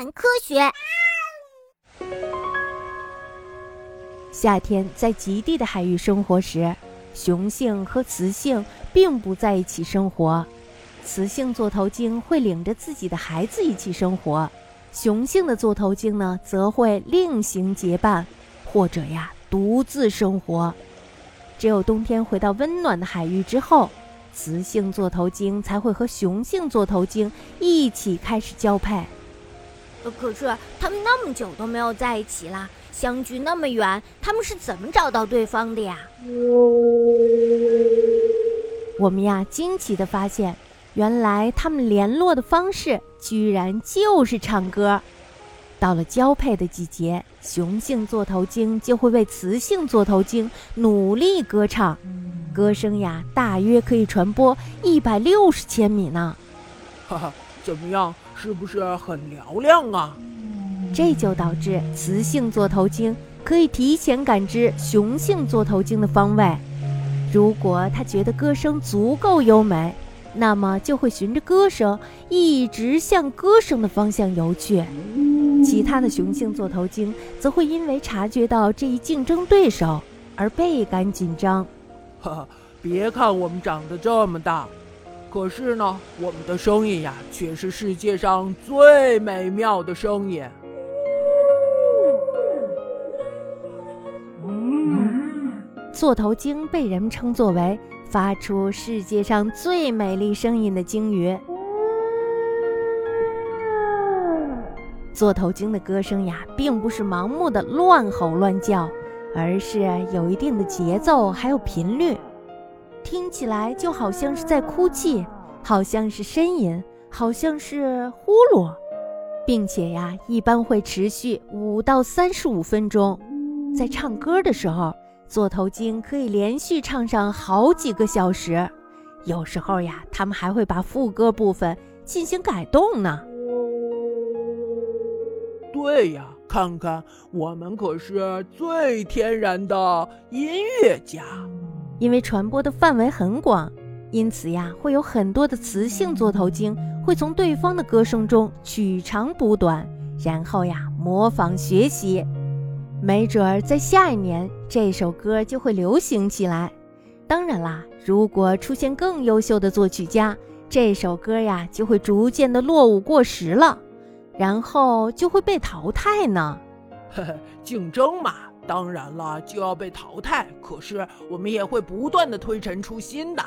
谈科学。夏天在极地的海域生活时，雄性和雌性并不在一起生活。雌性座头鲸会领着自己的孩子一起生活，雄性的座头鲸呢，则会另行结伴，或者呀独自生活。只有冬天回到温暖的海域之后。雌性座头鲸才会和雄性座头鲸一起开始交配。可是他们那么久都没有在一起啦，相距那么远，他们是怎么找到对方的呀？我们呀惊奇的发现，原来他们联络的方式居然就是唱歌。到了交配的季节，雄性座头鲸就会为雌性座头鲸努力歌唱。歌声呀，大约可以传播一百六十千米呢。哈哈，怎么样？是不是很嘹亮啊？这就导致雌性座头鲸可以提前感知雄性座头鲸的方位。如果它觉得歌声足够优美，那么就会循着歌声一直向歌声的方向游去。其他的雄性座头鲸则会因为察觉到这一竞争对手而倍感紧张。哈哈，别看我们长得这么大，可是呢，我们的声音呀，却是世界上最美妙的声音。座头鲸被人们称作为发出世界上最美丽声音的鲸鱼。座头鲸的歌声呀，并不是盲目的乱吼乱叫。而是有一定的节奏，还有频率，听起来就好像是在哭泣，好像是呻吟，好像是呼噜，并且呀，一般会持续五到三十五分钟。在唱歌的时候，座头鲸可以连续唱上好几个小时，有时候呀，他们还会把副歌部分进行改动呢。对呀。看看，我们可是最天然的音乐家。因为传播的范围很广，因此呀，会有很多的雌性座头鲸会从对方的歌声中取长补短，然后呀模仿学习。没准儿在下一年，这首歌就会流行起来。当然啦，如果出现更优秀的作曲家，这首歌呀就会逐渐的落伍过时了。然后就会被淘汰呢。呵呵，竞争嘛，当然了就要被淘汰。可是我们也会不断的推陈出新的。